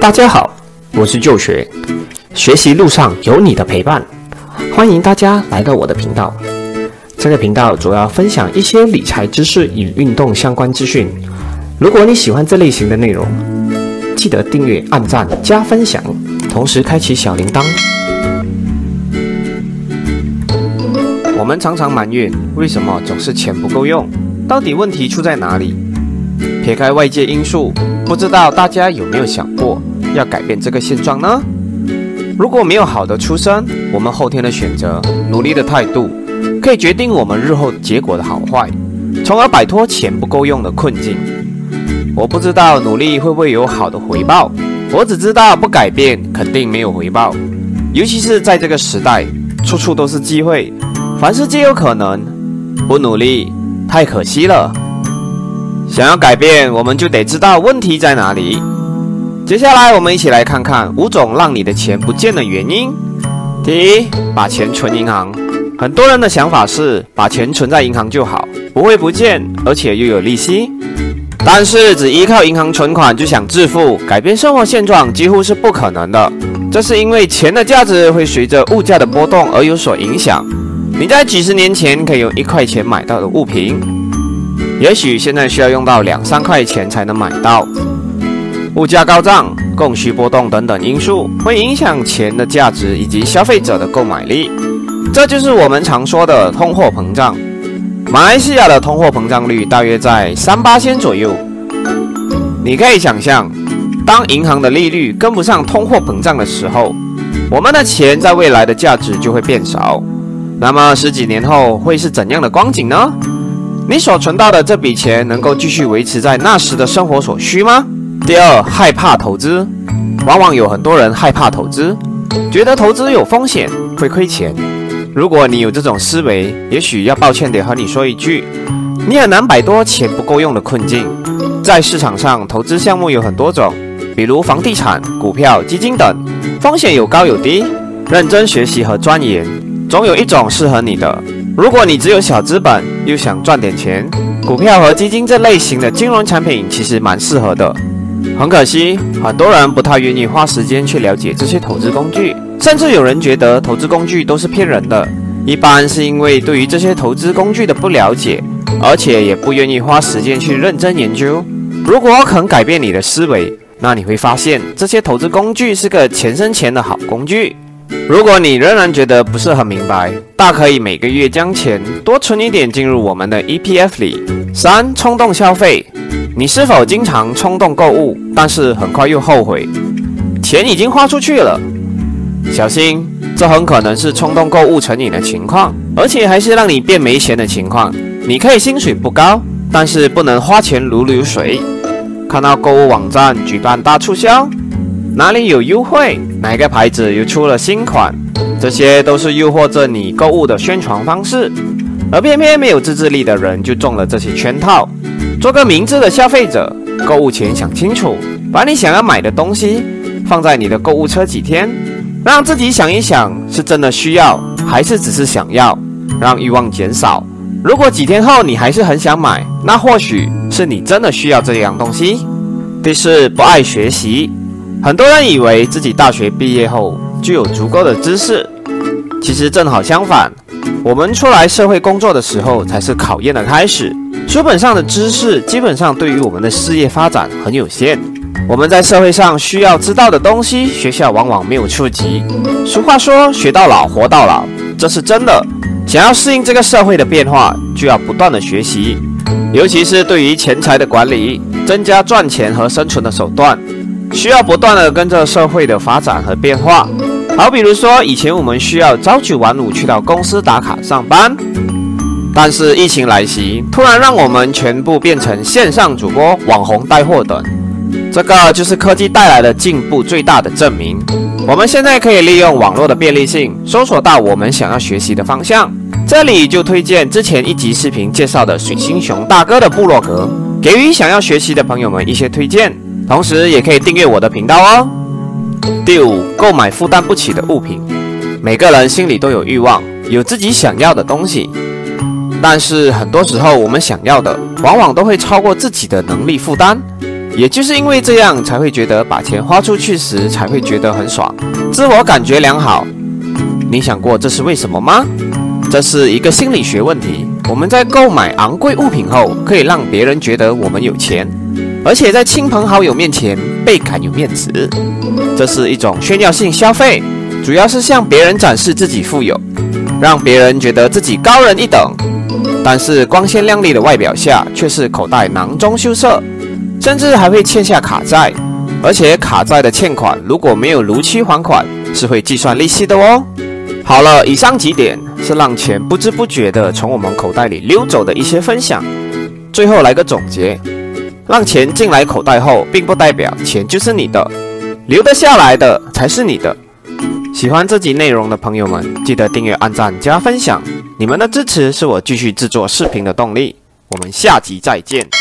大家好，我是旧学，学习路上有你的陪伴，欢迎大家来到我的频道。这个频道主要分享一些理财知识与运动相关资讯。如果你喜欢这类型的内容，记得订阅、按赞、加分享，同时开启小铃铛。我们常常埋怨为什么总是钱不够用，到底问题出在哪里？撇开外界因素，不知道大家有没有想过要改变这个现状呢？如果没有好的出身，我们后天的选择、努力的态度，可以决定我们日后结果的好坏，从而摆脱钱不够用的困境。我不知道努力会不会有好的回报，我只知道不改变肯定没有回报。尤其是在这个时代，处处都是机会，凡事皆有可能。不努力，太可惜了。想要改变，我们就得知道问题在哪里。接下来，我们一起来看看五种让你的钱不见的原因。第一，把钱存银行。很多人的想法是，把钱存在银行就好，不会不见，而且又有利息。但是，只依靠银行存款就想致富、改变生活现状，几乎是不可能的。这是因为钱的价值会随着物价的波动而有所影响。你在几十年前可以用一块钱买到的物品。也许现在需要用到两三块钱才能买到。物价高涨、供需波动等等因素会影响钱的价值以及消费者的购买力，这就是我们常说的通货膨胀。马来西亚的通货膨胀率大约在三八千左右。你可以想象，当银行的利率跟不上通货膨胀的时候，我们的钱在未来的价值就会变少。那么十几年后会是怎样的光景呢？你所存到的这笔钱能够继续维持在那时的生活所需吗？第二，害怕投资，往往有很多人害怕投资，觉得投资有风险，会亏钱。如果你有这种思维，也许要抱歉地和你说一句，你很难摆脱钱不够用的困境。在市场上，投资项目有很多种，比如房地产、股票、基金等，风险有高有低。认真学习和钻研，总有一种适合你的。如果你只有小资本，又想赚点钱，股票和基金这类型的金融产品其实蛮适合的。很可惜，很多人不太愿意花时间去了解这些投资工具，甚至有人觉得投资工具都是骗人的。一般是因为对于这些投资工具的不了解，而且也不愿意花时间去认真研究。如果肯改变你的思维，那你会发现这些投资工具是个钱生钱的好工具。如果你仍然觉得不是很明白，大可以每个月将钱多存一点进入我们的 EPF 里。三、冲动消费，你是否经常冲动购物，但是很快又后悔，钱已经花出去了？小心，这很可能是冲动购物成瘾的情况，而且还是让你变没钱的情况。你可以薪水不高，但是不能花钱如流水。看到购物网站举办大促销。哪里有优惠？哪个牌子又出了新款？这些都是诱惑着你购物的宣传方式，而偏偏没有自制力的人就中了这些圈套。做个明智的消费者，购物前想清楚，把你想要买的东西放在你的购物车几天，让自己想一想，是真的需要还是只是想要，让欲望减少。如果几天后你还是很想买，那或许是你真的需要这样东西。第四，不爱学习。很多人以为自己大学毕业后就有足够的知识，其实正好相反。我们出来社会工作的时候才是考验的开始。书本上的知识基本上对于我们的事业发展很有限。我们在社会上需要知道的东西，学校往往没有触及。俗话说“学到老，活到老”，这是真的。想要适应这个社会的变化，就要不断的学习，尤其是对于钱财的管理，增加赚钱和生存的手段。需要不断的跟着社会的发展和变化，好比如说，以前我们需要朝九晚五去到公司打卡上班，但是疫情来袭，突然让我们全部变成线上主播、网红带货等，这个就是科技带来的进步最大的证明。我们现在可以利用网络的便利性，搜索到我们想要学习的方向。这里就推荐之前一集视频介绍的水星熊大哥的部落格，给予想要学习的朋友们一些推荐。同时也可以订阅我的频道哦。第五，购买负担不起的物品。每个人心里都有欲望，有自己想要的东西，但是很多时候我们想要的往往都会超过自己的能力负担。也就是因为这样，才会觉得把钱花出去时才会觉得很爽，自我感觉良好。你想过这是为什么吗？这是一个心理学问题。我们在购买昂贵物品后，可以让别人觉得我们有钱，而且在亲朋好友面前倍感有面子。这是一种炫耀性消费，主要是向别人展示自己富有，让别人觉得自己高人一等。但是光鲜亮丽的外表下，却是口袋囊中羞涩，甚至还会欠下卡债。而且卡债的欠款如果没有如期还款，是会计算利息的哦。好了，以上几点是让钱不知不觉地从我们口袋里溜走的一些分享。最后来个总结：让钱进来口袋后，并不代表钱就是你的，留得下来的才是你的。喜欢这集内容的朋友们，记得订阅、按赞、加分享，你们的支持是我继续制作视频的动力。我们下集再见。